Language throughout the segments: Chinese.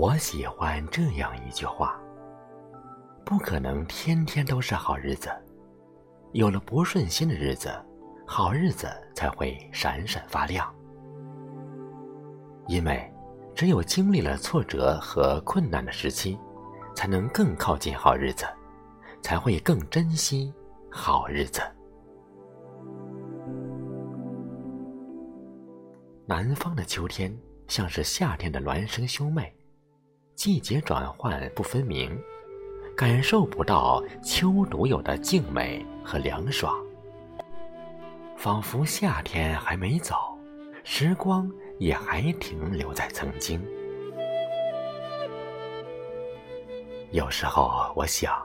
我喜欢这样一句话：不可能天天都是好日子，有了不顺心的日子，好日子才会闪闪发亮。因为，只有经历了挫折和困难的时期，才能更靠近好日子，才会更珍惜好日子。南方的秋天像是夏天的孪生兄妹。季节转换不分明，感受不到秋独有的静美和凉爽，仿佛夏天还没走，时光也还停留在曾经。有时候我想，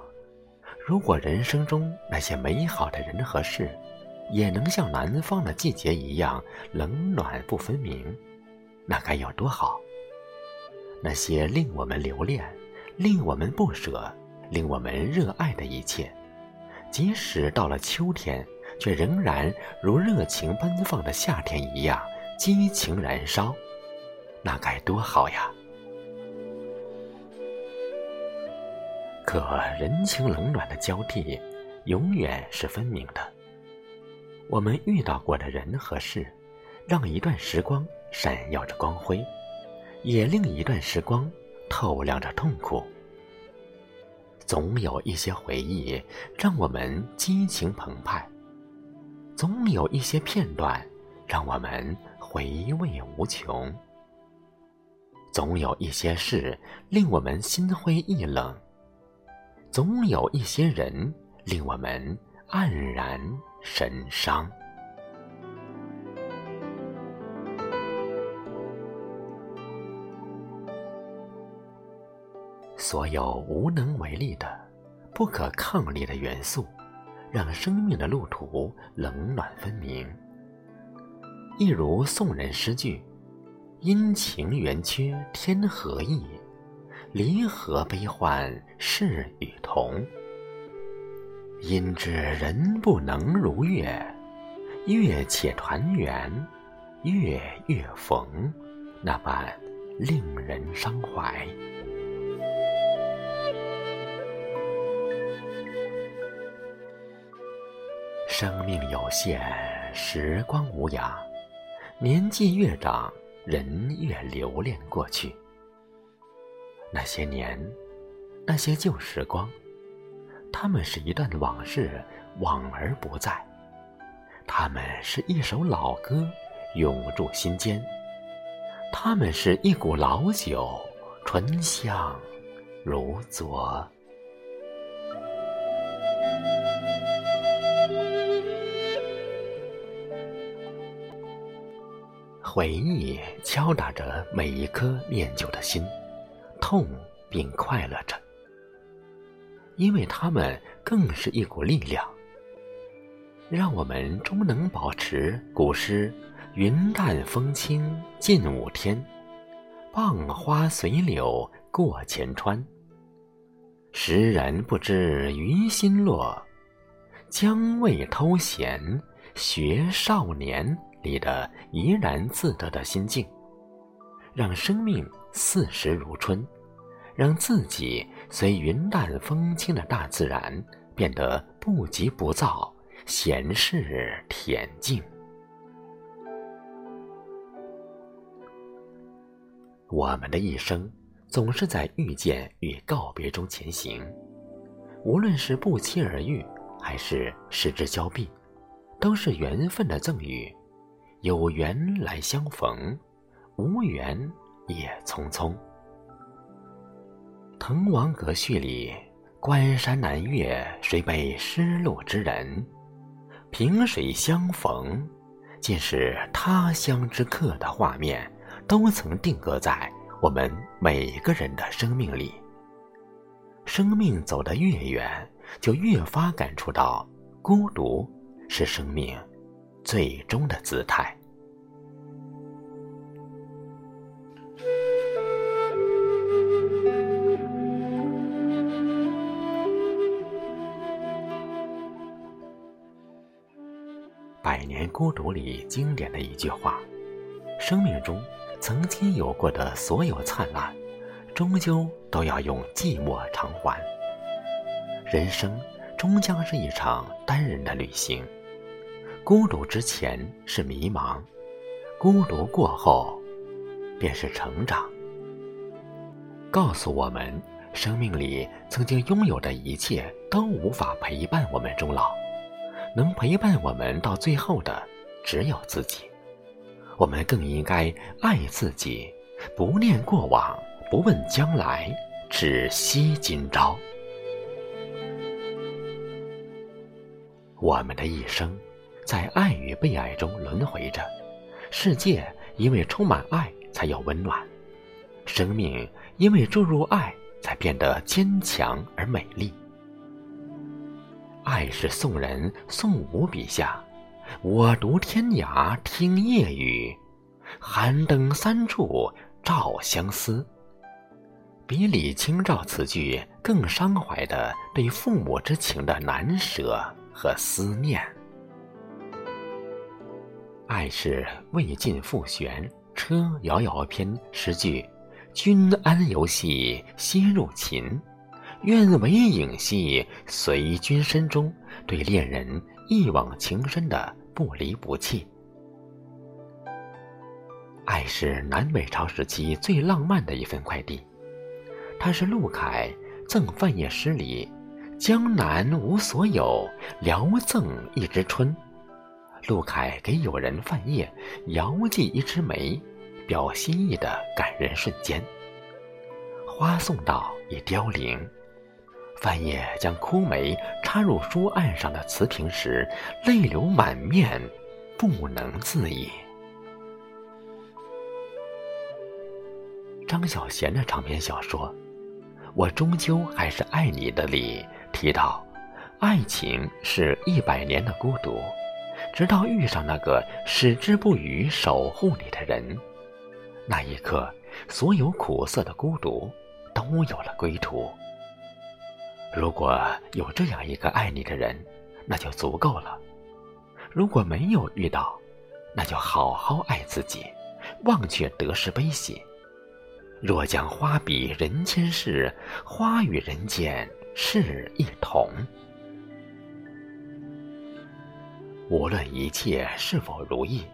如果人生中那些美好的人和事，也能像南方的季节一样冷暖不分明，那该有多好！那些令我们留恋、令我们不舍、令我们热爱的一切，即使到了秋天，却仍然如热情奔放的夏天一样激情燃烧，那该多好呀！可人情冷暖的交替，永远是分明的。我们遇到过的人和事，让一段时光闪耀着光辉。也另一段时光透亮着痛苦，总有一些回忆让我们激情澎湃，总有一些片段让我们回味无穷，总有一些事令我们心灰意冷，总有一些人令我们黯然神伤。所有无能为力的、不可抗力的元素，让生命的路途冷暖分明。一如宋人诗句：“阴晴圆缺天何意，离合悲欢事与同。因知人不能如月，月且团圆，月月逢，那般令人伤怀。”生命有限，时光无涯，年纪越长，人越留恋过去。那些年，那些旧时光，他们是一段往事，往而不在；他们是一首老歌，永驻心间；他们是一股老酒，醇香如昨。回忆敲打着每一颗念旧的心，痛并快乐着，因为他们更是一股力量，让我们终能保持古诗“云淡风轻近五天，傍花随柳过前川”。时人不知于心落，将谓偷闲学少年。里的怡然自得的心境，让生命似时如春，让自己随云淡风轻的大自然变得不急不躁、闲适恬静。我们的一生总是在遇见与告别中前行，无论是不期而遇，还是失之交臂，都是缘分的赠予。有缘来相逢，无缘也匆匆。《滕王阁序》里“关山难越，谁悲失路之人？萍水相逢，尽是他乡之客”的画面，都曾定格在我们每个人的生命里。生命走得越远，就越发感触到孤独是生命。最终的姿态。《百年孤独》里经典的一句话：“生命中曾经有过的所有灿烂，终究都要用寂寞偿还。人生终将是一场单人的旅行，孤独之前是迷茫，孤独过后便是成长。告诉我们，生命里曾经拥有的一切都无法陪伴我们终老，能陪伴我们到最后的只有自己。我们更应该爱自己，不念过往，不问将来，只惜今朝。我们的一生，在爱与被爱中轮回着。世界因为充满爱，才有温暖；生命因为注入爱，才变得坚强而美丽。爱是宋人宋武笔下。我独天涯听夜雨，寒灯三处照相思。比李清照词句更伤怀的对父母之情的难舍和思念。爱是未尽复玄《车遥遥篇》诗句：“君安游兮心入秦，愿为影兮随君身中。”对恋人一往情深的。不离不弃，爱是南北朝时期最浪漫的一份快递。它是陆凯赠范晔诗里“江南无所有，聊赠一枝春”。陆凯给友人范晔遥寄一枝梅，表心意的感人瞬间。花送到已凋零。范晔将枯梅插入书案上的瓷瓶时，泪流满面，不能自已。张小娴的长篇小说《我终究还是爱你》的里提到，爱情是一百年的孤独，直到遇上那个矢志不渝守护你的人，那一刻，所有苦涩的孤独都有了归途。如果有这样一个爱你的人，那就足够了；如果没有遇到，那就好好爱自己，忘却得失悲喜。若将花比人间事，花与人间是一同。无论一切是否如意，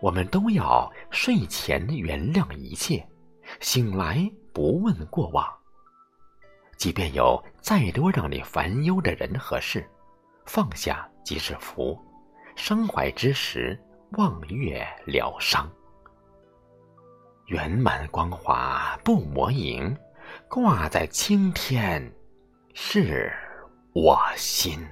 我们都要睡前原谅一切，醒来不问过往。即便有再多让你烦忧的人和事，放下即是福。伤怀之时，望月疗伤。圆满光华不磨影，挂在青天，是我心。